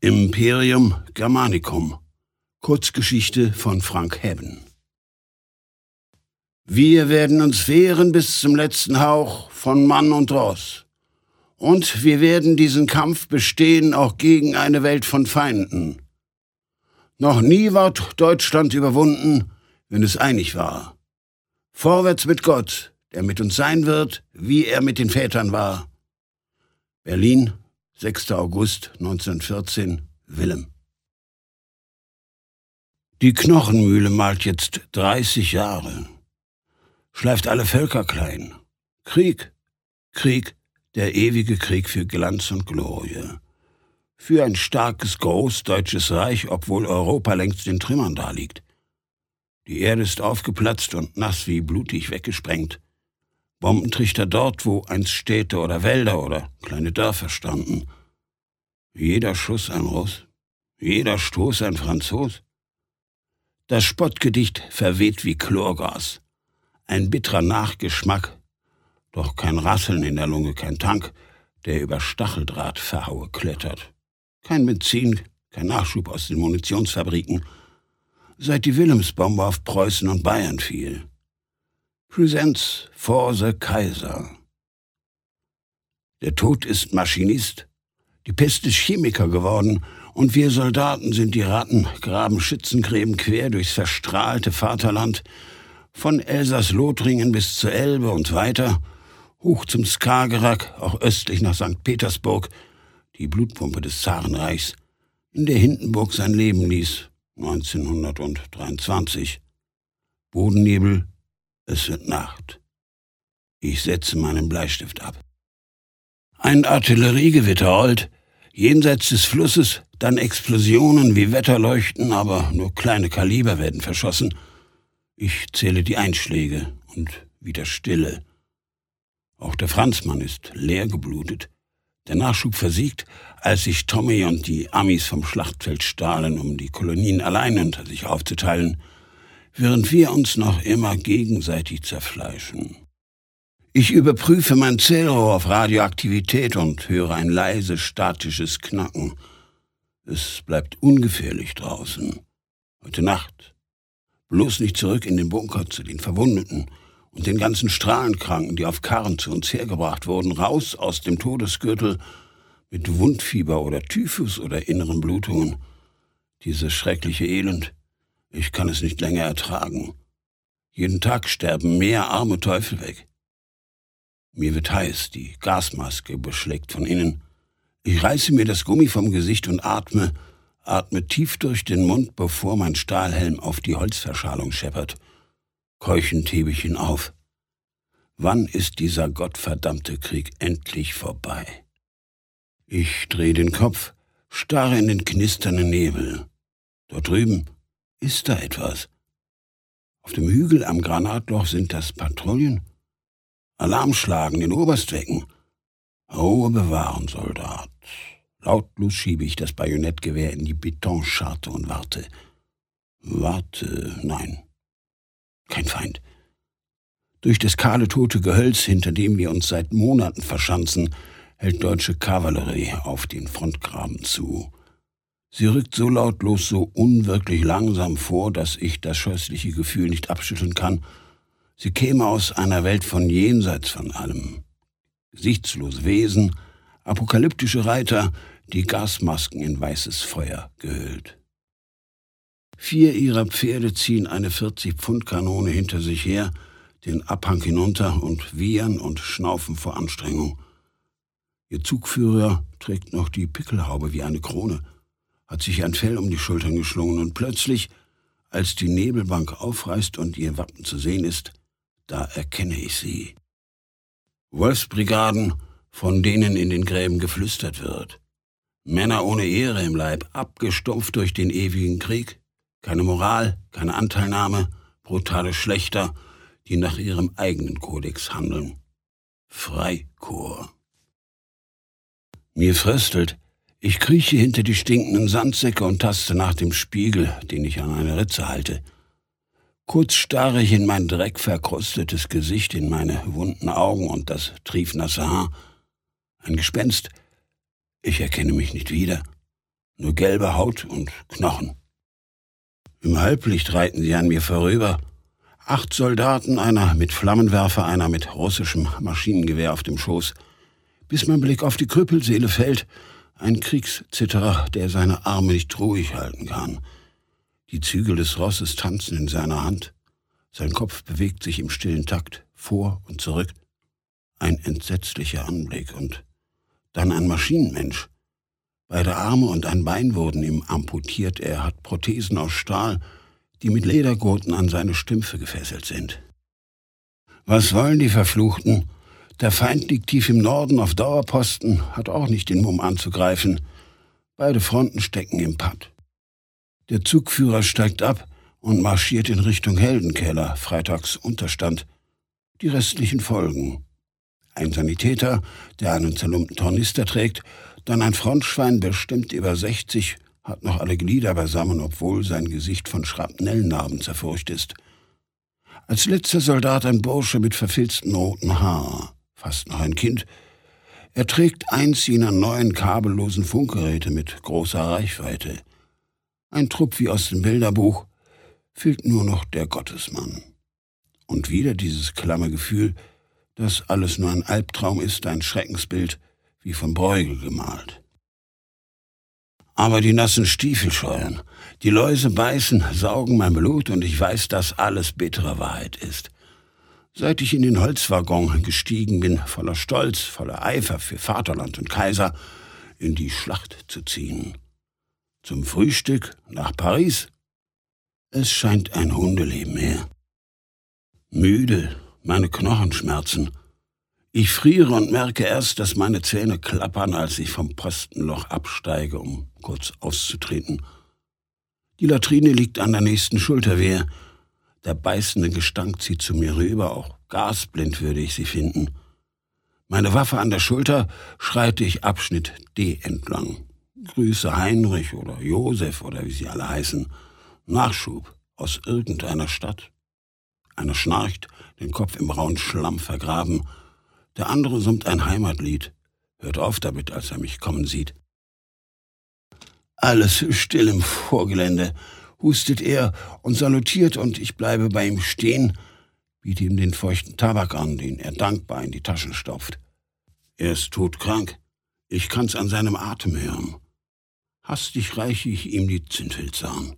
Imperium Germanicum. Kurzgeschichte von Frank Hebben. Wir werden uns wehren bis zum letzten Hauch von Mann und Ross. Und wir werden diesen Kampf bestehen auch gegen eine Welt von Feinden. Noch nie war Deutschland überwunden, wenn es einig war. Vorwärts mit Gott, der mit uns sein wird, wie er mit den Vätern war. Berlin, 6. August 1914, Willem. Die Knochenmühle malt jetzt 30 Jahre, schleift alle Völker klein. Krieg, Krieg, der ewige Krieg für Glanz und Glorie. Für ein starkes, großdeutsches Reich, obwohl Europa längst in Trümmern daliegt. Die Erde ist aufgeplatzt und nass wie blutig weggesprengt. Bombentrichter dort, wo einst Städte oder Wälder oder kleine Dörfer standen. Jeder Schuss ein Russ, jeder Stoß ein Franzos. Das Spottgedicht verweht wie Chlorgas. Ein bitterer Nachgeschmack, doch kein Rasseln in der Lunge, kein Tank, der über Stacheldraht verhaue klettert. Kein Benzin, kein Nachschub aus den Munitionsfabriken, seit die Wilhelmsbombe auf Preußen und Bayern fiel. Presents for the Kaiser. Der Tod ist Maschinist, die Pest ist Chemiker geworden und wir Soldaten sind die Ratten, graben Schützengräben quer durchs verstrahlte Vaterland, von Elsass-Lothringen bis zur Elbe und weiter, hoch zum Skagerrak, auch östlich nach St. Petersburg, die Blutpumpe des Zarenreichs, in der Hindenburg sein Leben ließ, 1923. Bodennebel, es wird Nacht. Ich setze meinen Bleistift ab. Ein Artilleriegewitter rollt, jenseits des Flusses, dann Explosionen wie Wetterleuchten, aber nur kleine Kaliber werden verschossen. Ich zähle die Einschläge und wieder Stille. Auch der Franzmann ist leer geblutet. Der Nachschub versiegt, als sich Tommy und die Amis vom Schlachtfeld stahlen, um die Kolonien allein unter sich aufzuteilen – während wir uns noch immer gegenseitig zerfleischen. Ich überprüfe mein Zählrohr auf Radioaktivität und höre ein leise statisches Knacken. Es bleibt ungefährlich draußen. Heute Nacht. Bloß nicht zurück in den Bunker zu den Verwundeten und den ganzen Strahlenkranken, die auf Karren zu uns hergebracht wurden, raus aus dem Todesgürtel mit Wundfieber oder Typhus oder inneren Blutungen. Dieses schreckliche Elend ich kann es nicht länger ertragen. Jeden Tag sterben mehr arme Teufel weg. Mir wird heiß, die Gasmaske beschlägt von innen. Ich reiße mir das Gummi vom Gesicht und atme, atme tief durch den Mund, bevor mein Stahlhelm auf die Holzverschalung scheppert. Keuchend hebe ich ihn auf. Wann ist dieser gottverdammte Krieg endlich vorbei? Ich drehe den Kopf, starre in den knisternden Nebel. Dort drüben, ist da etwas? Auf dem Hügel am Granatloch sind das Patrouillen? Alarmschlagen in Oberstwecken. Ruhe bewahren, Soldat. Lautlos schiebe ich das Bajonettgewehr in die Betonscharte und warte. Warte, nein. Kein Feind. Durch das kahle tote Gehölz, hinter dem wir uns seit Monaten verschanzen, hält deutsche Kavallerie auf den Frontgraben zu. Sie rückt so lautlos, so unwirklich langsam vor, dass ich das scheußliche Gefühl nicht abschütteln kann. Sie käme aus einer Welt von jenseits von allem. Gesichtslose Wesen, apokalyptische Reiter, die Gasmasken in weißes Feuer gehüllt. Vier ihrer Pferde ziehen eine 40-Pfund-Kanone hinter sich her, den Abhang hinunter und wiehern und schnaufen vor Anstrengung. Ihr Zugführer trägt noch die Pickelhaube wie eine Krone hat sich ein Fell um die Schultern geschlungen und plötzlich, als die Nebelbank aufreißt und ihr Wappen zu sehen ist, da erkenne ich sie. Wolfsbrigaden, von denen in den Gräben geflüstert wird. Männer ohne Ehre im Leib, abgestumpft durch den ewigen Krieg, keine Moral, keine Anteilnahme, brutale Schlechter, die nach ihrem eigenen Kodex handeln. Freikorps. Mir fröstelt, ich krieche hinter die stinkenden Sandsäcke und taste nach dem Spiegel, den ich an einer Ritze halte. Kurz starre ich in mein dreckverkrustetes Gesicht, in meine wunden Augen und das triefnasse Haar. Ein Gespenst. Ich erkenne mich nicht wieder. nur gelbe Haut und Knochen. Im Halblicht reiten sie an mir vorüber. Acht Soldaten, einer mit Flammenwerfer, einer mit russischem Maschinengewehr auf dem Schoß, bis mein Blick auf die Krüppelseele fällt, ein Kriegszitterer, der seine Arme nicht ruhig halten kann. Die Zügel des Rosses tanzen in seiner Hand. Sein Kopf bewegt sich im stillen Takt vor und zurück. Ein entsetzlicher Anblick und dann ein Maschinenmensch. Beide Arme und ein Bein wurden ihm amputiert. Er hat Prothesen aus Stahl, die mit Ledergurten an seine Stümpfe gefesselt sind. Was wollen die Verfluchten? Der Feind liegt tief im Norden auf Dauerposten, hat auch nicht den Mumm anzugreifen. Beide Fronten stecken im Patt. Der Zugführer steigt ab und marschiert in Richtung Heldenkeller, Freitags Unterstand. Die restlichen folgen. Ein Sanitäter, der einen zerlumpten Tornister trägt, dann ein Frontschwein, bestimmt über 60, hat noch alle Glieder beisammen, obwohl sein Gesicht von Schrapnellnarben zerfurcht ist. Als letzter Soldat ein Bursche mit verfilzten roten Haar fast noch ein Kind. Er trägt eins jener neuen kabellosen Funkgeräte mit großer Reichweite. Ein Trupp wie aus dem Bilderbuch, fehlt nur noch der Gottesmann. Und wieder dieses klamme Gefühl, dass alles nur ein Albtraum ist, ein Schreckensbild, wie von Bruegel gemalt. Aber die nassen Stiefel scheuern, die Läuse beißen, saugen mein Blut und ich weiß, dass alles bittere Wahrheit ist. Seit ich in den Holzwaggon gestiegen bin, voller Stolz, voller Eifer für Vaterland und Kaiser, in die Schlacht zu ziehen. Zum Frühstück nach Paris. Es scheint ein Hundeleben her. Müde, meine Knochen schmerzen. Ich friere und merke erst, dass meine Zähne klappern, als ich vom Postenloch absteige, um kurz auszutreten. Die Latrine liegt an der nächsten Schulterwehr. Der beißende Gestank zieht zu mir rüber, auch gasblind würde ich sie finden. Meine Waffe an der Schulter schreite ich Abschnitt D entlang. Grüße Heinrich oder Josef oder wie sie alle heißen. Nachschub aus irgendeiner Stadt. Einer schnarcht, den Kopf im rauen Schlamm vergraben. Der andere summt ein Heimatlied. Hört auf damit, als er mich kommen sieht. Alles still im Vorgelände hustet er und salutiert und ich bleibe bei ihm stehen, biete ihm den feuchten Tabak an, den er dankbar in die Taschen stopft. Er ist todkrank. Ich kann's an seinem Atem hören. Hastig reiche ich ihm die Zündhülse an.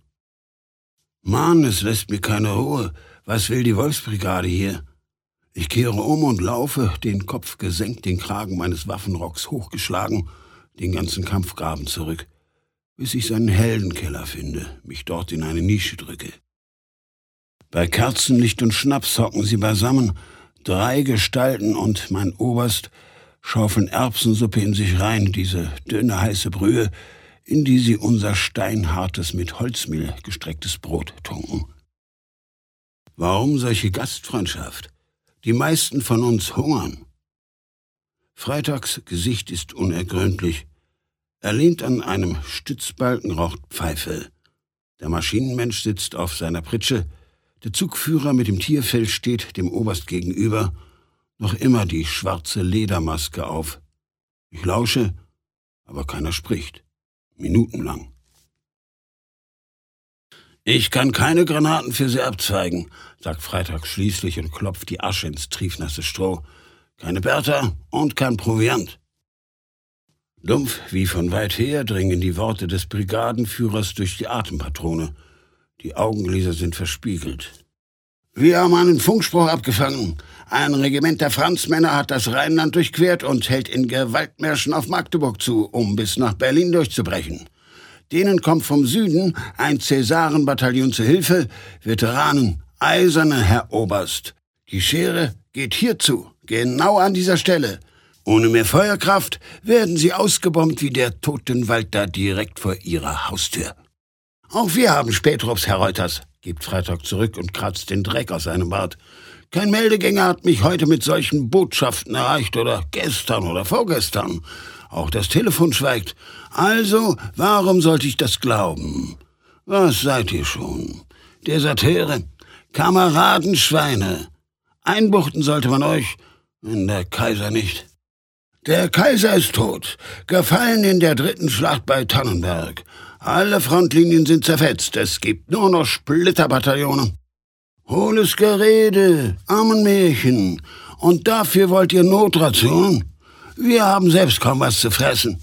Mann, es lässt mir keine Ruhe. Was will die Wolfsbrigade hier? Ich kehre um und laufe, den Kopf gesenkt, den Kragen meines Waffenrocks hochgeschlagen, den ganzen Kampfgraben zurück bis ich seinen Heldenkeller finde, mich dort in eine Nische drücke. Bei Kerzenlicht und Schnaps hocken sie beisammen, drei Gestalten und mein Oberst schaufeln Erbsensuppe in sich rein, diese dünne heiße Brühe, in die sie unser steinhartes, mit Holzmehl gestrecktes Brot tunken. Warum solche Gastfreundschaft? Die meisten von uns hungern. Freitags Gesicht ist unergründlich, er lehnt an einem Stützbalken, raucht Pfeife. Der Maschinenmensch sitzt auf seiner Pritsche. Der Zugführer mit dem Tierfell steht dem Oberst gegenüber, noch immer die schwarze Ledermaske auf. Ich lausche, aber keiner spricht. Minutenlang. Ich kann keine Granaten für Sie abzweigen, sagt Freitag schließlich und klopft die Asche ins triefnasse Stroh. Keine Bertha und kein Proviant. Dumpf wie von weit her dringen die Worte des Brigadenführers durch die Atempatrone. Die Augenglieder sind verspiegelt. Wir haben einen Funkspruch abgefangen. Ein Regiment der Franzmänner hat das Rheinland durchquert und hält in Gewaltmärschen auf Magdeburg zu, um bis nach Berlin durchzubrechen. Denen kommt vom Süden ein Cäsarenbataillon zu Hilfe. Veteranen, eiserne Herr Oberst. Die Schere geht hierzu, genau an dieser Stelle. Ohne mehr Feuerkraft werden sie ausgebombt wie der Totenwald da direkt vor ihrer Haustür. Auch wir haben Spätrupps, Herr Reuters, gibt Freitag zurück und kratzt den Dreck aus seinem Bart. Kein Meldegänger hat mich heute mit solchen Botschaften erreicht oder gestern oder vorgestern. Auch das Telefon schweigt. Also, warum sollte ich das glauben? Was seid ihr schon? Deserteure, Kameradenschweine. Einbuchten sollte man euch, wenn der Kaiser nicht. Der Kaiser ist tot, gefallen in der dritten Schlacht bei Tannenberg. Alle Frontlinien sind zerfetzt, es gibt nur noch Splitterbataillone. Hohles Gerede, Armenmärchen. Und dafür wollt ihr Notration? Wir haben selbst kaum was zu fressen.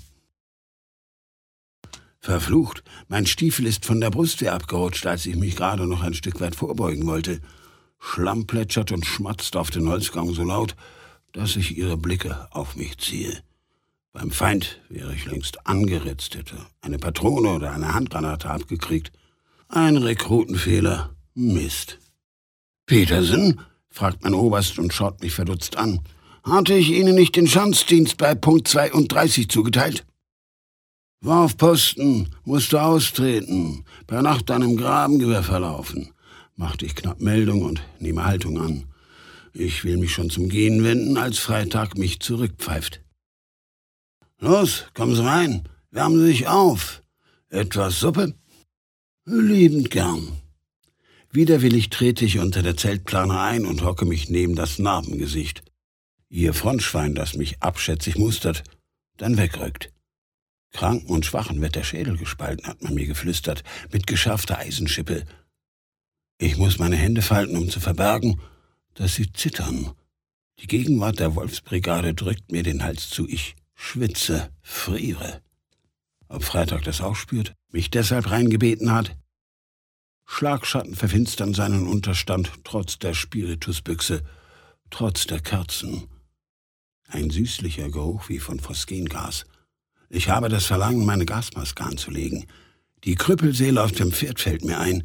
Verflucht, mein Stiefel ist von der Brustwehr abgerutscht, als ich mich gerade noch ein Stück weit vorbeugen wollte. Schlamm plätschert und schmatzt auf den Holzgang so laut, dass ich ihre Blicke auf mich ziehe. Beim Feind wäre ich längst angeritzt, hätte eine Patrone oder eine Handgranate abgekriegt. Ein Rekrutenfehler. Mist. Petersen? fragt mein Oberst und schaut mich verdutzt an. Hatte ich Ihnen nicht den Schanzdienst bei Punkt 32 zugeteilt? War auf Posten, musste austreten, per Nacht an einem Grabengewehr verlaufen. Machte ich knapp Meldung und nehme Haltung an. Ich will mich schon zum Gehen wenden, als Freitag mich zurückpfeift. Los, kommen Sie rein, wärmen Sie sich auf. Etwas Suppe? Liebend gern. Widerwillig trete ich unter der Zeltplane ein und hocke mich neben das Narbengesicht. Ihr Frontschwein, das mich abschätzig mustert, dann wegrückt. Kranken und Schwachen wird der Schädel gespalten, hat man mir geflüstert, mit geschärfter Eisenschippe. Ich muss meine Hände falten, um zu verbergen, dass sie zittern. Die Gegenwart der Wolfsbrigade drückt mir den Hals zu. Ich schwitze, friere. Ob Freitag das auch spürt, mich deshalb reingebeten hat? Schlagschatten verfinstern seinen Unterstand, trotz der Spiritusbüchse, trotz der Kerzen. Ein süßlicher Geruch wie von Phosgengas. Ich habe das Verlangen, meine Gasmaske anzulegen. Die Krüppelseele auf dem Pferd fällt mir ein.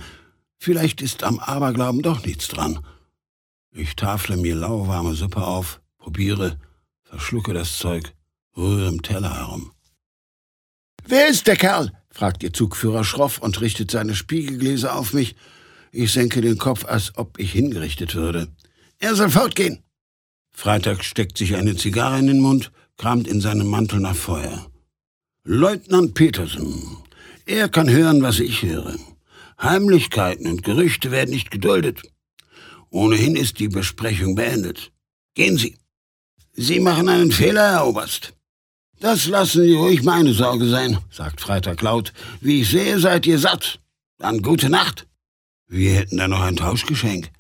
Vielleicht ist am Aberglauben doch nichts dran. Ich tafle mir lauwarme Suppe auf, probiere, verschlucke das Zeug, rühre im Teller herum. Wer ist der Kerl? fragt ihr Zugführer schroff und richtet seine Spiegelgläser auf mich. Ich senke den Kopf, als ob ich hingerichtet würde. Er soll fortgehen. Freitag steckt sich eine Zigarre in den Mund, kramt in seinem Mantel nach Feuer. Leutnant Petersen. Er kann hören, was ich höre. Heimlichkeiten und Gerüchte werden nicht geduldet. Ohnehin ist die Besprechung beendet. Gehen Sie. Sie machen einen Fehler, Herr Oberst. Das lassen Sie ruhig meine Sorge sein, sagt Freitag laut. Wie ich sehe, seid ihr satt. Dann gute Nacht. Wir hätten da noch ein Tauschgeschenk.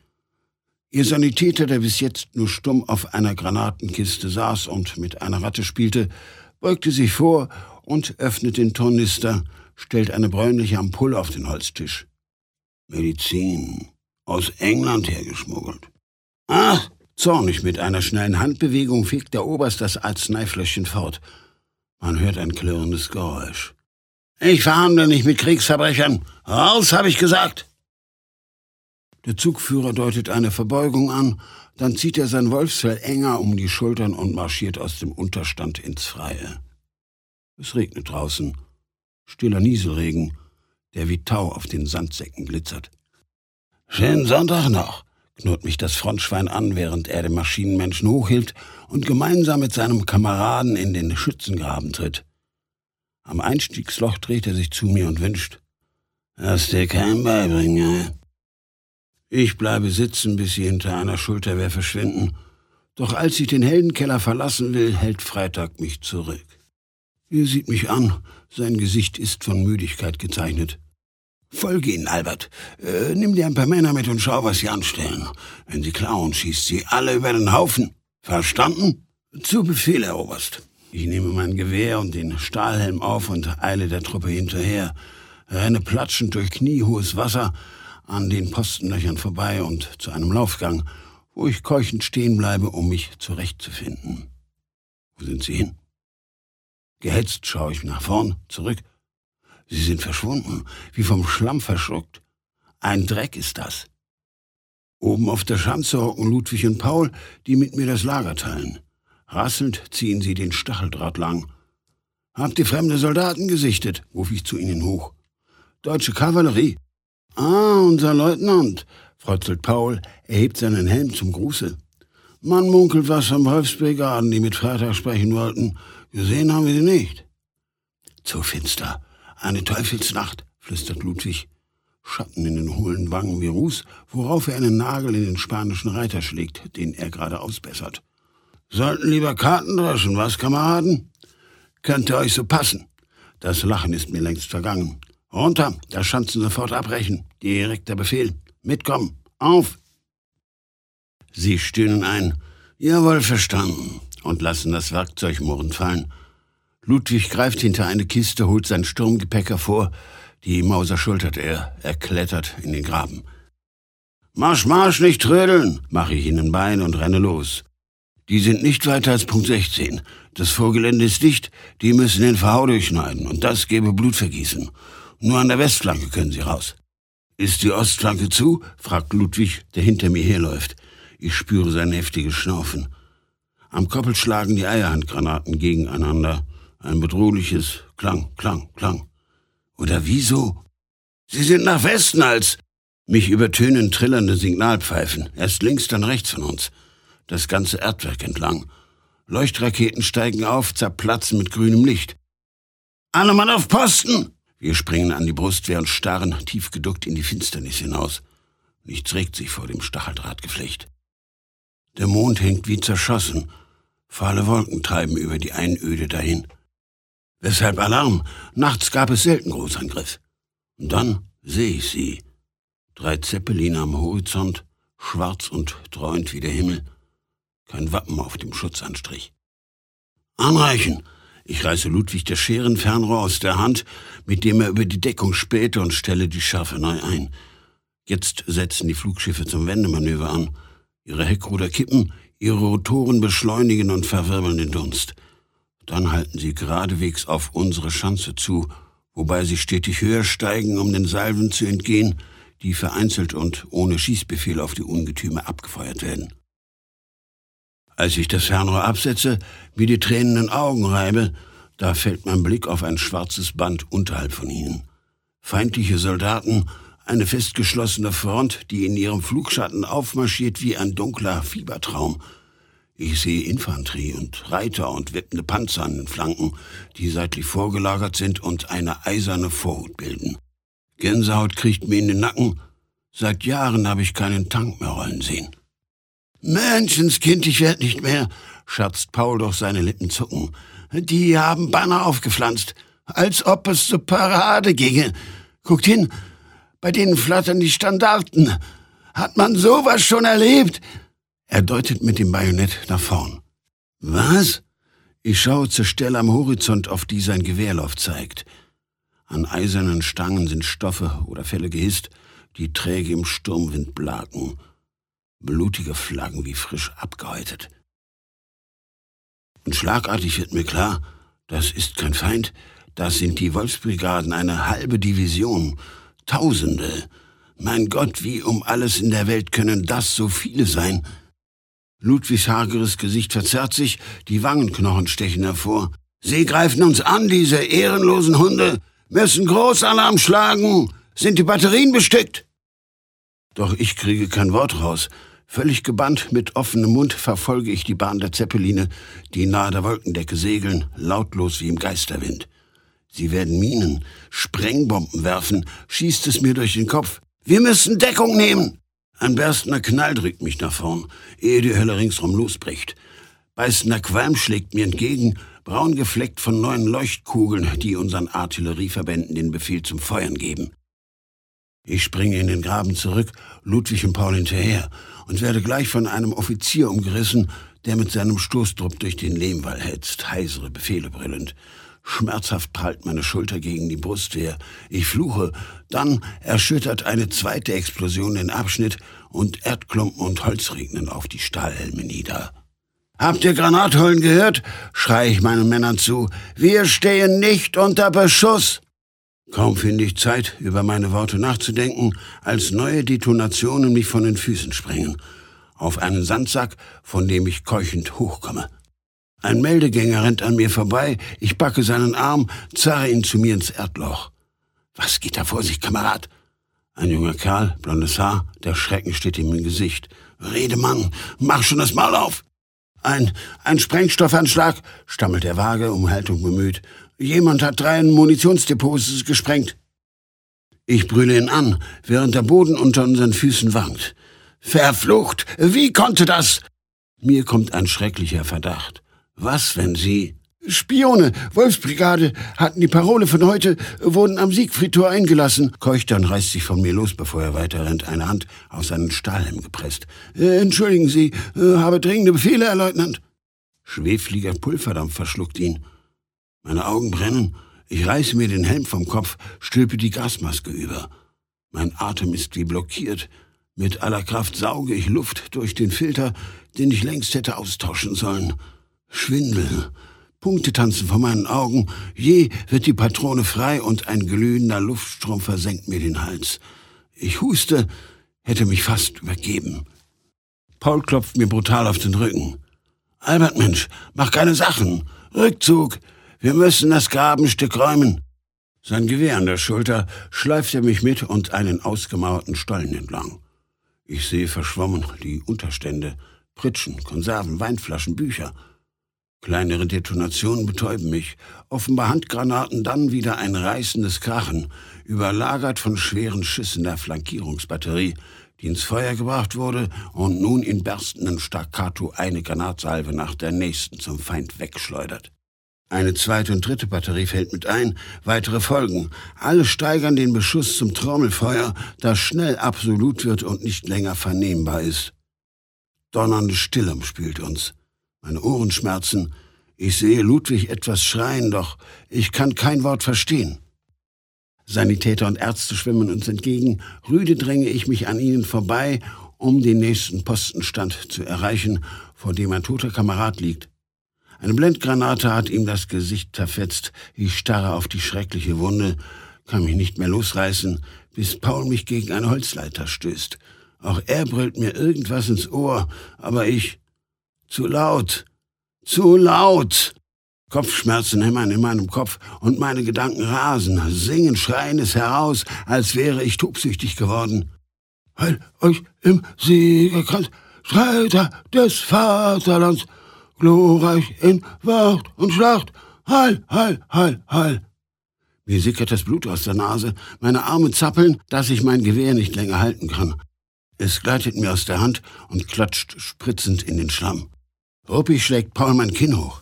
Ihr Sanitäter, der bis jetzt nur stumm auf einer Granatenkiste saß und mit einer Ratte spielte, beugte sich vor und öffnet den Tornister, stellt eine bräunliche Ampulle auf den Holztisch. Medizin aus England hergeschmuggelt. Ach, zornig mit einer schnellen Handbewegung fegt der Oberst das Arzneifläschchen fort. Man hört ein klirrendes Geräusch. Ich verhandle nicht mit Kriegsverbrechern. Raus, habe ich gesagt. Der Zugführer deutet eine Verbeugung an, dann zieht er sein Wolfsfell enger um die Schultern und marschiert aus dem Unterstand ins Freie. Es regnet draußen. Stiller Nieselregen, der wie Tau auf den Sandsäcken glitzert. Schönen Sonntag noch, knurrt mich das Frontschwein an, während er den Maschinenmenschen hochhielt und gemeinsam mit seinem Kameraden in den Schützengraben tritt. Am Einstiegsloch dreht er sich zu mir und wünscht, Lass dir kein beibringen. Ich bleibe sitzen, bis sie hinter einer Schulterwehr verschwinden. Doch als ich den Heldenkeller verlassen will, hält Freitag mich zurück. Er sieht mich an, sein Gesicht ist von Müdigkeit gezeichnet. Folge ihnen, Albert. Äh, nimm dir ein paar Männer mit und schau, was sie anstellen. Wenn sie klauen, schießt sie alle über den Haufen. Verstanden? Zu Befehl, Herr Oberst. Ich nehme mein Gewehr und den Stahlhelm auf und eile der Truppe hinterher, renne platschend durch kniehohes Wasser an den Postenlöchern vorbei und zu einem Laufgang, wo ich keuchend stehen bleibe, um mich zurechtzufinden. Wo sind Sie hin? Gehetzt schaue ich nach vorn, zurück. Sie sind verschwunden, wie vom Schlamm verschluckt. Ein Dreck ist das. Oben auf der Schanze hocken Ludwig und Paul, die mit mir das Lager teilen. Rasselnd ziehen sie den Stacheldraht lang. Habt ihr fremde Soldaten gesichtet? rufe ich zu ihnen hoch. Deutsche Kavallerie. Ah, unser Leutnant, frotzelt Paul, erhebt seinen Helm zum Gruße. Man munkelt was von Wolfsbrigaden, die mit Freitag sprechen wollten. Gesehen haben wir sie nicht. Zu finster, eine Teufelsnacht, flüstert Ludwig. Schatten in den hohlen Wangen wie Ruß, worauf er einen Nagel in den spanischen Reiter schlägt, den er gerade ausbessert. Sollten lieber Karten dreschen, was, Kameraden? Könnte euch so passen. Das Lachen ist mir längst vergangen. Runter, da Schanzen sofort abbrechen. Direkter Befehl. Mitkommen. Auf! Sie stöhnen ein. Jawohl, verstanden. Und lassen das Werkzeug murrend fallen. Ludwig greift hinter eine Kiste, holt sein Sturmgepäck hervor. Die Mauser schultert er. Er klettert in den Graben. Marsch, marsch, nicht trödeln, mache ich ihnen Bein und renne los. Die sind nicht weiter als Punkt 16. Das Vorgelände ist dicht, die müssen den Verhau durchschneiden und das gebe Blutvergießen. Nur an der Westflanke können sie raus. Ist die Ostflanke zu? fragt Ludwig, der hinter mir herläuft. Ich spüre sein heftiges Schnaufen. Am Koppel schlagen die Eierhandgranaten gegeneinander. Ein bedrohliches Klang, Klang, Klang. Oder wieso? Sie sind nach Westen als mich übertönen trillernde Signalpfeifen, erst links, dann rechts von uns. Das ganze Erdwerk entlang. Leuchtraketen steigen auf, zerplatzen mit grünem Licht. Alle Mann auf Posten! Wir springen an die Brustwehr und starren tief geduckt in die Finsternis hinaus. Nichts regt sich vor dem Stacheldrahtgeflecht. Der Mond hängt wie zerschossen. Fahle Wolken treiben über die Einöde dahin. Weshalb Alarm? Nachts gab es selten Großangriff. Und dann sehe ich sie. Drei Zeppeline am Horizont, schwarz und dreuend wie der Himmel. Kein Wappen auf dem Schutzanstrich. Anreichen! Ich reiße Ludwig das Scherenfernrohr aus der Hand, mit dem er über die Deckung spähte und stelle die Schärfe neu ein. Jetzt setzen die Flugschiffe zum Wendemanöver an. Ihre Heckruder kippen, ihre Rotoren beschleunigen und verwirbeln den Dunst. Dann halten sie geradewegs auf unsere Schanze zu, wobei sie stetig höher steigen, um den Salven zu entgehen, die vereinzelt und ohne Schießbefehl auf die Ungetüme abgefeuert werden. Als ich das Fernrohr absetze, mir die tränenden Augen reibe, da fällt mein Blick auf ein schwarzes Band unterhalb von ihnen. Feindliche Soldaten, eine festgeschlossene Front, die in ihrem Flugschatten aufmarschiert wie ein dunkler Fiebertraum. Ich sehe Infanterie und Reiter und wippende Panzer an den Flanken, die seitlich vorgelagert sind und eine eiserne Vorhut bilden. Gänsehaut kriegt mir in den Nacken. Seit Jahren habe ich keinen Tank mehr rollen sehen. Menschenskind, ich werd nicht mehr, scherzt Paul durch seine Lippen zucken. Die haben Banner aufgepflanzt, als ob es zur Parade ginge. Guckt hin, bei denen flattern die Standarten. Hat man sowas schon erlebt? Er deutet mit dem Bajonett nach vorn. Was? Ich schaue zur Stelle am Horizont, auf die sein Gewehrlauf zeigt. An eisernen Stangen sind Stoffe oder Felle gehisst, die träge im Sturmwind blaken. Blutige Flaggen wie frisch abgehäutet. Und schlagartig wird mir klar, das ist kein Feind, das sind die Wolfsbrigaden, eine halbe Division, Tausende. Mein Gott, wie um alles in der Welt können das so viele sein? Ludwigs hageres Gesicht verzerrt sich, die Wangenknochen stechen hervor. Sie greifen uns an, diese ehrenlosen Hunde müssen Großalarm schlagen. Sind die Batterien bestückt? Doch ich kriege kein Wort raus. Völlig gebannt, mit offenem Mund verfolge ich die Bahn der Zeppeline, die nahe der Wolkendecke segeln, lautlos wie im Geisterwind. Sie werden Minen, Sprengbomben werfen, schießt es mir durch den Kopf. Wir müssen Deckung nehmen! Ein berstender Knall drückt mich nach vorn, ehe die Hölle ringsrum losbricht. Beißender Qualm schlägt mir entgegen braun gefleckt von neuen Leuchtkugeln, die unseren Artillerieverbänden den Befehl zum Feuern geben. Ich springe in den Graben zurück, Ludwig und Paul hinterher, und werde gleich von einem Offizier umgerissen, der mit seinem Stoßtrupp durch den Lehmwall hetzt, heisere Befehle brillend. Schmerzhaft prallt meine Schulter gegen die Brustwehr. Ich fluche. Dann erschüttert eine zweite Explosion den Abschnitt und Erdklumpen und Holz regnen auf die Stahlhelme nieder. Habt ihr Granatholen gehört? schrei ich meinen Männern zu. Wir stehen nicht unter Beschuss. Kaum finde ich Zeit, über meine Worte nachzudenken, als neue Detonationen mich von den Füßen sprengen. Auf einen Sandsack, von dem ich keuchend hochkomme. Ein Meldegänger rennt an mir vorbei, ich packe seinen Arm, zerre ihn zu mir ins Erdloch. Was geht da vor sich, Kamerad? Ein junger Kerl, blondes Haar, der Schrecken steht ihm im Gesicht. Rede, Mann, mach schon das Maul auf! Ein, ein Sprengstoffanschlag, stammelt er vage, um Haltung bemüht. Jemand hat drei Munitionsdepots gesprengt. Ich brülle ihn an, während der Boden unter unseren Füßen wankt. Verflucht! Wie konnte das? Mir kommt ein schrecklicher Verdacht. Was, wenn Sie... Spione, Wolfsbrigade, hatten die Parole von heute, wurden am Siegfriedtor eingelassen, keucht und reißt sich von mir los, bevor er weiterrennt, eine Hand auf seinen Stahlhelm gepresst. Äh, entschuldigen Sie, äh, habe dringende Befehle, Herr Leutnant. Schwefliger Pulverdampf verschluckt ihn. Meine Augen brennen, ich reiße mir den Helm vom Kopf, stülpe die Gasmaske über. Mein Atem ist wie blockiert. Mit aller Kraft sauge ich Luft durch den Filter, den ich längst hätte austauschen sollen. Schwindel. Punkte tanzen vor meinen Augen. Je wird die Patrone frei und ein glühender Luftstrom versenkt mir den Hals. Ich huste, hätte mich fast übergeben. Paul klopft mir brutal auf den Rücken. Albert, Mensch, mach keine Sachen. Rückzug. Wir müssen das Grabenstück räumen. Sein Gewehr an der Schulter schleift er mich mit und einen ausgemauerten Stollen entlang. Ich sehe verschwommen die Unterstände, Pritschen, Konserven, Weinflaschen, Bücher. Kleinere Detonationen betäuben mich, offenbar Handgranaten, dann wieder ein reißendes Krachen, überlagert von schweren Schüssen der Flankierungsbatterie, die ins Feuer gebracht wurde und nun in berstenden Staccato eine Granatsalve nach der nächsten zum Feind wegschleudert. Eine zweite und dritte Batterie fällt mit ein, weitere folgen. Alle steigern den Beschuss zum Trommelfeuer, das schnell absolut wird und nicht länger vernehmbar ist. Donnernde Stille umspült uns. Meine Ohren schmerzen. Ich sehe Ludwig etwas schreien, doch ich kann kein Wort verstehen. Sanitäter und Ärzte schwimmen uns entgegen. Rüde dränge ich mich an ihnen vorbei, um den nächsten Postenstand zu erreichen, vor dem ein toter Kamerad liegt. Eine Blendgranate hat ihm das Gesicht zerfetzt. Ich starre auf die schreckliche Wunde, kann mich nicht mehr losreißen, bis Paul mich gegen eine Holzleiter stößt. Auch er brüllt mir irgendwas ins Ohr, aber ich zu laut. Zu laut. Kopfschmerzen hämmern in meinem Kopf und meine Gedanken rasen, singen, schreien es heraus, als wäre ich tobsüchtig geworden. Heil euch im Siegerkranz, Streiter des Vaterlands, glorreich in Wacht und Schlacht, Heil, Heil, Heil, Heil. Mir sickert das Blut aus der Nase, meine Arme zappeln, dass ich mein Gewehr nicht länger halten kann. Es gleitet mir aus der Hand und klatscht spritzend in den Schlamm. Ruppig schlägt Paul mein Kinn hoch.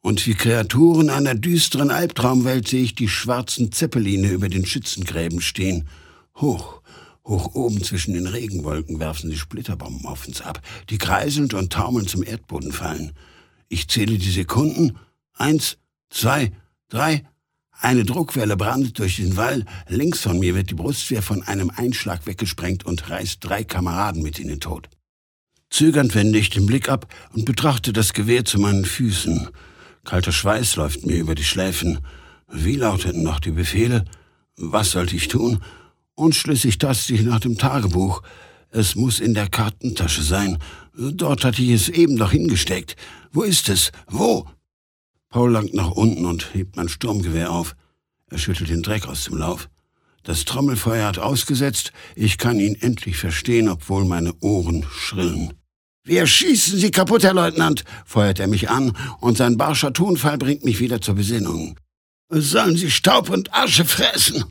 Und wie Kreaturen einer düsteren Albtraumwelt sehe ich die schwarzen Zeppeline über den Schützengräben stehen. Hoch, hoch oben zwischen den Regenwolken werfen sie Splitterbomben auf uns ab, die kreiselnd und taumelnd zum Erdboden fallen. Ich zähle die Sekunden. Eins, zwei, drei. Eine Druckwelle brandet durch den Wall. Links von mir wird die Brustwehr von einem Einschlag weggesprengt und reißt drei Kameraden mit in den Tod. Zögernd wende ich den Blick ab und betrachte das Gewehr zu meinen Füßen. Kalter Schweiß läuft mir über die Schläfen. Wie lauteten noch die Befehle? Was sollte ich tun? Unschlüssig taste ich nach dem Tagebuch. Es muss in der Kartentasche sein. Dort hatte ich es eben doch hingesteckt. Wo ist es? Wo? Paul langt nach unten und hebt mein Sturmgewehr auf. Er schüttelt den Dreck aus dem Lauf. Das Trommelfeuer hat ausgesetzt. Ich kann ihn endlich verstehen, obwohl meine Ohren schrillen. Wir schießen Sie kaputt, Herr Leutnant, feuert er mich an, und sein barscher Tonfall bringt mich wieder zur Besinnung. Sollen Sie Staub und Asche fressen?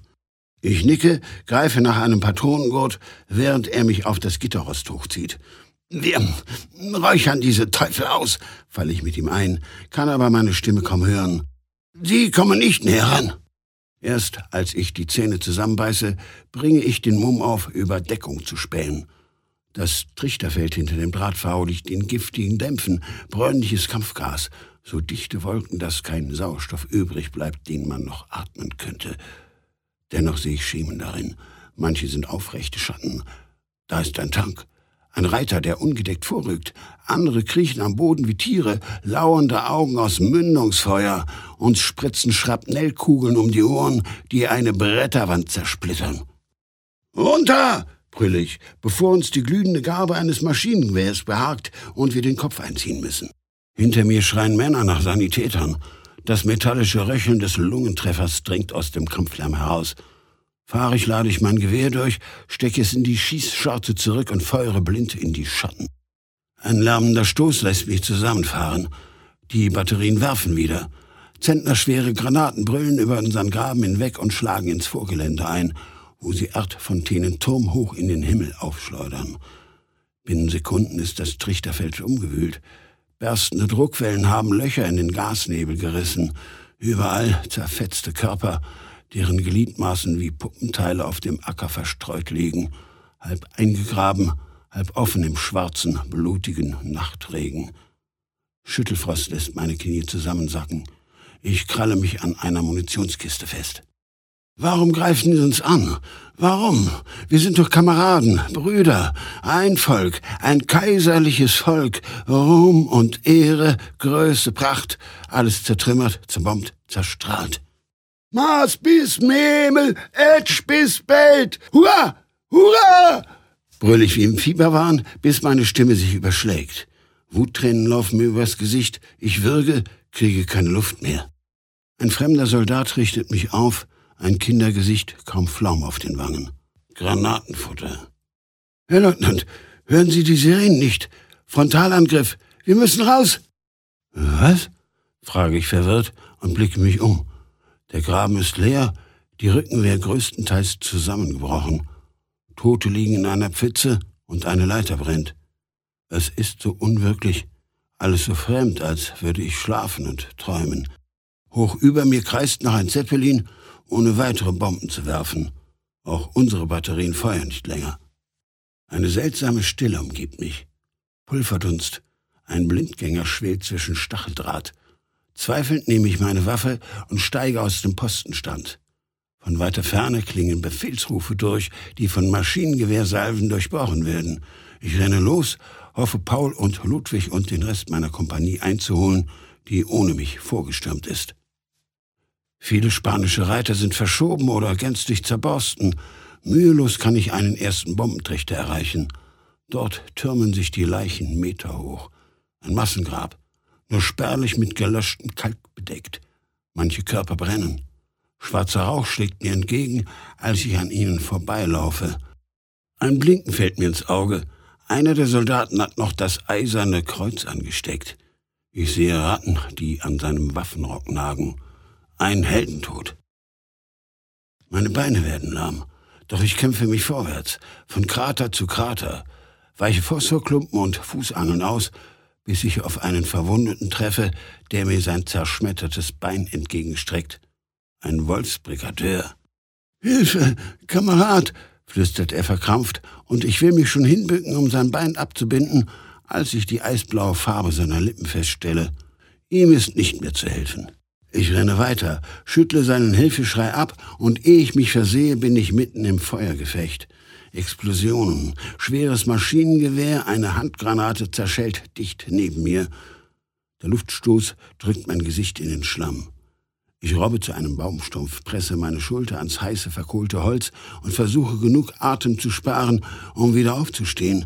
Ich nicke, greife nach einem Patronengurt, während er mich auf das Gitterrost hochzieht. Wir räuchern diese Teufel aus, falle ich mit ihm ein, kann aber meine Stimme kaum hören. Sie kommen nicht näher ran. Erst als ich die Zähne zusammenbeiße, bringe ich den Mumm auf, über Deckung zu spähen. Das Trichterfeld hinter dem Drahtfau liegt in giftigen Dämpfen, bräunliches Kampfgas, so dichte Wolken, dass kein Sauerstoff übrig bleibt, den man noch atmen könnte. Dennoch sehe ich Schemen darin. Manche sind aufrechte Schatten. Da ist ein Tank. Ein Reiter, der ungedeckt vorrückt. Andere kriechen am Boden wie Tiere, lauernde Augen aus Mündungsfeuer. und spritzen Schrapnellkugeln um die Ohren, die eine Bretterwand zersplittern. Runter! brülle ich, bevor uns die glühende Garbe eines Maschinengewehrs behagt und wir den Kopf einziehen müssen. Hinter mir schreien Männer nach Sanitätern. Das metallische Röcheln des Lungentreffers dringt aus dem Kampflärm heraus. Fahrig lade ich mein Gewehr durch, stecke es in die Schießscharte zurück und feuere blind in die Schatten. Ein lärmender Stoß lässt mich zusammenfahren. Die Batterien werfen wieder. Zentnerschwere Granaten brüllen über unseren Graben hinweg und schlagen ins Vorgelände ein, wo sie Erdfontänen turmhoch in den Himmel aufschleudern. Binnen Sekunden ist das Trichterfeld umgewühlt. Berstende Druckwellen haben Löcher in den Gasnebel gerissen. Überall zerfetzte Körper, deren Gliedmaßen wie Puppenteile auf dem Acker verstreut liegen, halb eingegraben, halb offen im schwarzen, blutigen Nachtregen. Schüttelfrost lässt meine Knie zusammensacken. Ich kralle mich an einer Munitionskiste fest. Warum greifen Sie uns an? Warum? Wir sind doch Kameraden, Brüder, ein Volk, ein kaiserliches Volk, Ruhm und Ehre, Größe, Pracht, alles zertrümmert, zerbombt, zerstrahlt. Mars bis Memel, Etsch bis Belt, Hurra! Hurra! brüll ich wie im Fieberwahn, bis meine Stimme sich überschlägt. Wuttränen laufen mir übers Gesicht, ich würge, kriege keine Luft mehr. Ein fremder Soldat richtet mich auf, ein Kindergesicht, kaum Flaum auf den Wangen. Granatenfutter. Herr Leutnant, hören Sie die Sirenen nicht? Frontalangriff. Wir müssen raus. Was? frage ich verwirrt und blicke mich um. Der Graben ist leer, die Rückenwehr größtenteils zusammengebrochen. Tote liegen in einer Pfütze und eine Leiter brennt. Es ist so unwirklich, alles so fremd, als würde ich schlafen und träumen. Hoch über mir kreist noch ein Zeppelin ohne weitere Bomben zu werfen. Auch unsere Batterien feuern nicht länger. Eine seltsame Stille umgibt mich. Pulverdunst, ein Blindgänger schwelt zwischen Stacheldraht. Zweifelnd nehme ich meine Waffe und steige aus dem Postenstand. Von weiter Ferne klingen Befehlsrufe durch, die von Maschinengewehrsalven durchbohren werden. Ich renne los, hoffe Paul und Ludwig und den Rest meiner Kompanie einzuholen, die ohne mich vorgestürmt ist. Viele spanische Reiter sind verschoben oder gänzlich zerborsten. Mühelos kann ich einen ersten Bombentrichter erreichen. Dort türmen sich die Leichen Meter hoch. Ein Massengrab, nur spärlich mit gelöschtem Kalk bedeckt. Manche Körper brennen. Schwarzer Rauch schlägt mir entgegen, als ich an ihnen vorbeilaufe. Ein Blinken fällt mir ins Auge. Einer der Soldaten hat noch das eiserne Kreuz angesteckt. Ich sehe Ratten, die an seinem Waffenrock nagen. Ein Heldentod. Meine Beine werden lahm, doch ich kämpfe mich vorwärts, von Krater zu Krater, weiche Phosphorklumpen und Fußangeln aus, bis ich auf einen Verwundeten treffe, der mir sein zerschmettertes Bein entgegenstreckt. Ein Wolfsbrigadeur. Hilfe, Kamerad, flüstert er verkrampft, und ich will mich schon hinbücken, um sein Bein abzubinden, als ich die eisblaue Farbe seiner Lippen feststelle. Ihm ist nicht mehr zu helfen. Ich renne weiter, schüttle seinen Hilfeschrei ab, und ehe ich mich versehe, bin ich mitten im Feuergefecht. Explosionen, schweres Maschinengewehr, eine Handgranate zerschellt dicht neben mir. Der Luftstoß drückt mein Gesicht in den Schlamm. Ich robbe zu einem Baumstumpf, presse meine Schulter ans heiße, verkohlte Holz und versuche genug Atem zu sparen, um wieder aufzustehen.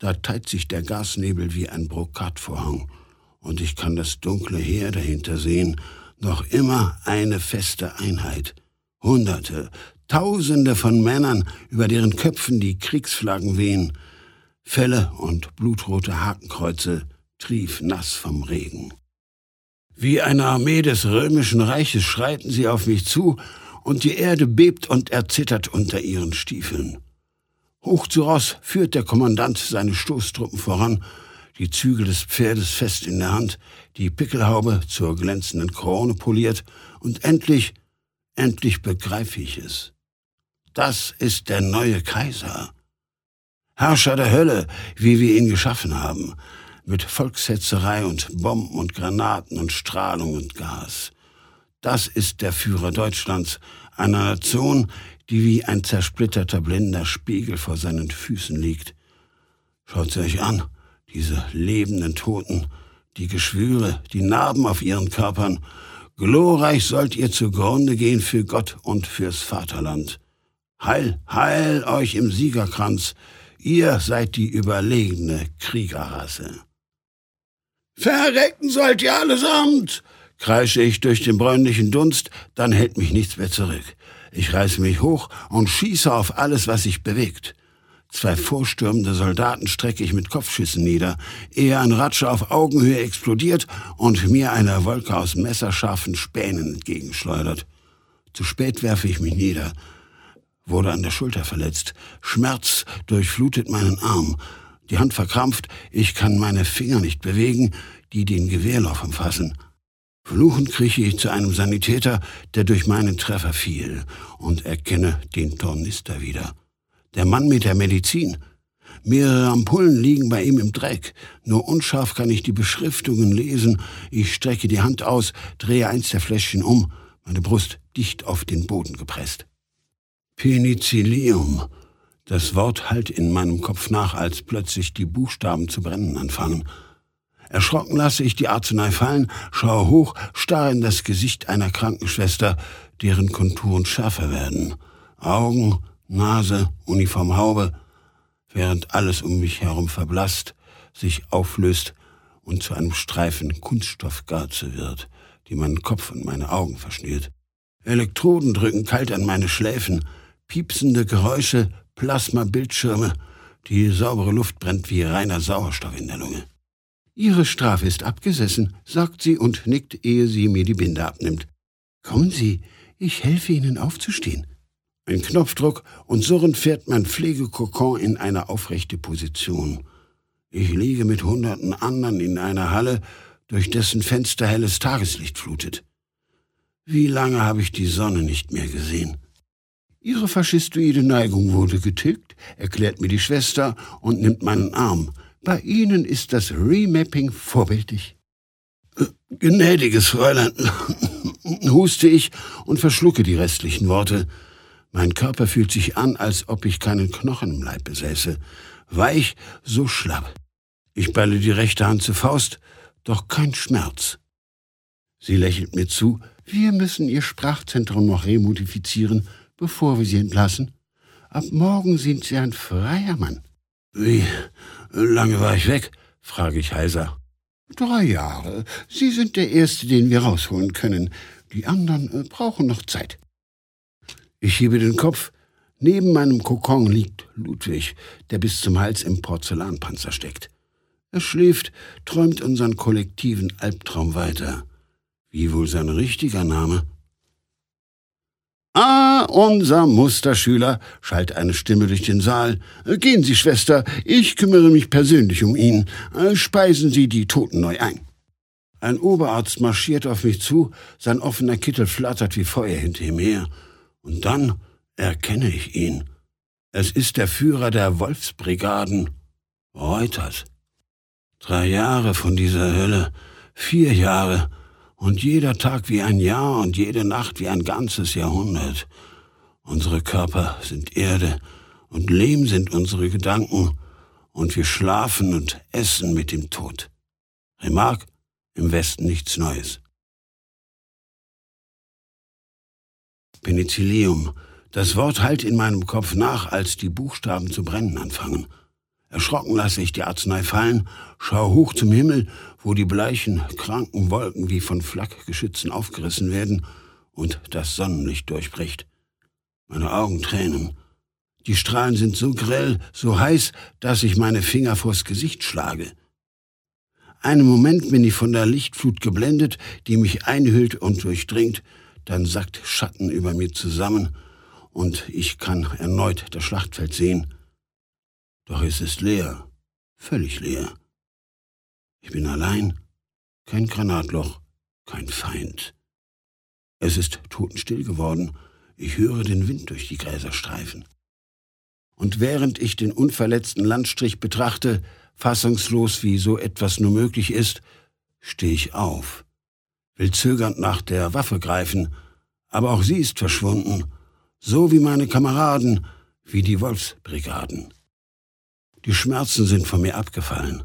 Da teilt sich der Gasnebel wie ein Brokatvorhang, und ich kann das dunkle Heer dahinter sehen, noch immer eine feste Einheit. Hunderte, Tausende von Männern, über deren Köpfen die Kriegsflaggen wehen, Felle und blutrote Hakenkreuze, triefnass vom Regen. Wie eine Armee des römischen Reiches schreiten sie auf mich zu, und die Erde bebt und erzittert unter ihren Stiefeln. Hoch zu Ross führt der Kommandant seine Stoßtruppen voran die Zügel des Pferdes fest in der Hand, die Pickelhaube zur glänzenden Krone poliert, und endlich, endlich begreife ich es. Das ist der neue Kaiser. Herrscher der Hölle, wie wir ihn geschaffen haben, mit Volkshetzerei und Bomben und Granaten und Strahlung und Gas. Das ist der Führer Deutschlands, einer Nation, die wie ein zersplitterter blinder Spiegel vor seinen Füßen liegt. Schaut sie euch an, diese lebenden Toten, die Geschwüre, die Narben auf ihren Körpern. Glorreich sollt ihr zugrunde gehen für Gott und fürs Vaterland. Heil, heil euch im Siegerkranz, ihr seid die überlegene Kriegerrasse. Verrecken sollt ihr allesamt, kreische ich durch den bräunlichen Dunst, dann hält mich nichts mehr zurück. Ich reiße mich hoch und schieße auf alles, was sich bewegt. Zwei vorstürmende Soldaten strecke ich mit Kopfschüssen nieder, ehe ein Ratscher auf Augenhöhe explodiert und mir eine Wolke aus messerscharfen Spänen entgegenschleudert. Zu spät werfe ich mich nieder, wurde an der Schulter verletzt. Schmerz durchflutet meinen Arm. Die Hand verkrampft, ich kann meine Finger nicht bewegen, die den Gewehrlauf umfassen. Fluchend krieche ich zu einem Sanitäter, der durch meinen Treffer fiel, und erkenne den Tornister wieder. Der Mann mit der Medizin. Mehrere Ampullen liegen bei ihm im Dreck. Nur unscharf kann ich die Beschriftungen lesen. Ich strecke die Hand aus, drehe eins der Fläschchen um, meine Brust dicht auf den Boden gepresst. Penicillium. Das Wort hallt in meinem Kopf nach, als plötzlich die Buchstaben zu brennen anfangen. Erschrocken lasse ich die Arznei fallen, schaue hoch, starre in das Gesicht einer Krankenschwester, deren Konturen schärfer werden. Augen, Nase, Uniformhaube, während alles um mich herum verblasst, sich auflöst und zu einem Streifen Kunststoffgarze wird, die meinen Kopf und meine Augen verschnürt. Elektroden drücken kalt an meine Schläfen, piepsende Geräusche, Plasma-Bildschirme, die saubere Luft brennt wie reiner Sauerstoff in der Lunge. Ihre Strafe ist abgesessen, sagt sie und nickt, ehe sie mir die Binde abnimmt. Kommen Sie, ich helfe Ihnen aufzustehen. Ein Knopfdruck und surrend fährt mein Pflegekokon in eine aufrechte Position. Ich liege mit hunderten anderen in einer Halle, durch dessen Fenster helles Tageslicht flutet. Wie lange habe ich die Sonne nicht mehr gesehen? Ihre faschistoide Neigung wurde getilgt, erklärt mir die Schwester und nimmt meinen Arm. Bei Ihnen ist das Remapping vorbildlich. Gnädiges Fräulein, huste ich und verschlucke die restlichen Worte. Mein Körper fühlt sich an, als ob ich keinen Knochen im Leib besäße. Weich, so schlapp. Ich balle die rechte Hand zur Faust, doch kein Schmerz. Sie lächelt mir zu. Wir müssen Ihr Sprachzentrum noch remodifizieren, bevor wir Sie entlassen. Ab morgen sind Sie ein freier Mann. Wie lange war ich weg? frage ich heiser. Drei Jahre. Sie sind der Erste, den wir rausholen können. Die anderen äh, brauchen noch Zeit. Ich hebe den Kopf. Neben meinem Kokon liegt Ludwig, der bis zum Hals im Porzellanpanzer steckt. Er schläft, träumt unseren kollektiven Albtraum weiter. Wie wohl sein richtiger Name? Ah, unser Musterschüler, schallt eine Stimme durch den Saal. Gehen Sie, Schwester, ich kümmere mich persönlich um ihn. Speisen Sie die Toten neu ein. Ein Oberarzt marschiert auf mich zu, sein offener Kittel flattert wie Feuer hinter ihm her. Und dann erkenne ich ihn. Es ist der Führer der Wolfsbrigaden, Reuters. Drei Jahre von dieser Hölle, vier Jahre, und jeder Tag wie ein Jahr und jede Nacht wie ein ganzes Jahrhundert. Unsere Körper sind Erde und Lehm sind unsere Gedanken und wir schlafen und essen mit dem Tod. Remark, im Westen nichts Neues. Penicillium. Das Wort hallt in meinem Kopf nach, als die Buchstaben zu brennen anfangen. Erschrocken lasse ich die Arznei fallen, schaue hoch zum Himmel, wo die bleichen, kranken Wolken wie von Flakgeschützen aufgerissen werden und das Sonnenlicht durchbricht. Meine Augen tränen. Die Strahlen sind so grell, so heiß, dass ich meine Finger vors Gesicht schlage. Einen Moment bin ich von der Lichtflut geblendet, die mich einhüllt und durchdringt, dann sackt Schatten über mir zusammen und ich kann erneut das Schlachtfeld sehen. Doch es ist leer, völlig leer. Ich bin allein, kein Granatloch, kein Feind. Es ist totenstill geworden, ich höre den Wind durch die Gräser streifen. Und während ich den unverletzten Landstrich betrachte, fassungslos wie so etwas nur möglich ist, stehe ich auf, will zögernd nach der Waffe greifen, aber auch sie ist verschwunden, so wie meine Kameraden, wie die Wolfsbrigaden. Die Schmerzen sind von mir abgefallen.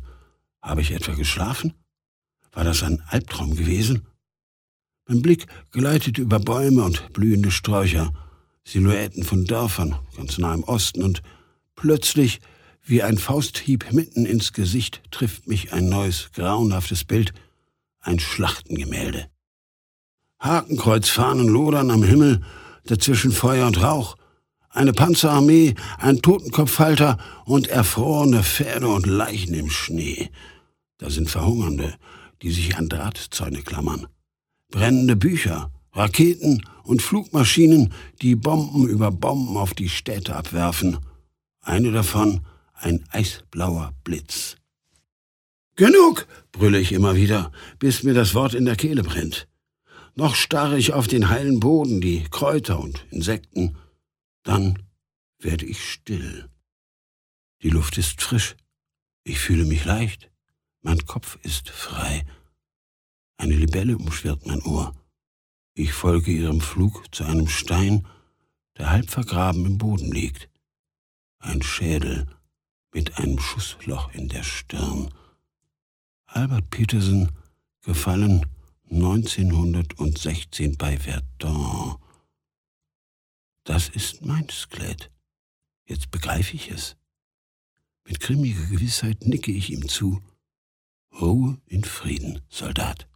Habe ich etwa geschlafen? War das ein Albtraum gewesen? Mein Blick gleitet über Bäume und blühende Sträucher, Silhouetten von Dörfern ganz nah im Osten und plötzlich, wie ein Fausthieb mitten ins Gesicht, trifft mich ein neues, grauenhaftes Bild, ein Schlachtengemälde. Hakenkreuzfahnen lodern am Himmel, dazwischen Feuer und Rauch, eine Panzerarmee, ein Totenkopfhalter und erfrorene Pferde und Leichen im Schnee. Da sind Verhungernde, die sich an Drahtzäune klammern. Brennende Bücher, Raketen und Flugmaschinen, die Bomben über Bomben auf die Städte abwerfen. Eine davon, ein eisblauer Blitz. Genug, brülle ich immer wieder, bis mir das Wort in der Kehle brennt. Noch starre ich auf den heilen Boden, die Kräuter und Insekten. Dann werde ich still. Die Luft ist frisch. Ich fühle mich leicht. Mein Kopf ist frei. Eine Libelle umschwirrt mein Ohr. Ich folge ihrem Flug zu einem Stein, der halb vergraben im Boden liegt. Ein Schädel mit einem Schussloch in der Stirn. Albert Peterson, gefallen 1916 bei Verdun. Das ist mein Skelett. Jetzt begreife ich es. Mit grimmiger Gewissheit nicke ich ihm zu. Ruhe in Frieden, Soldat.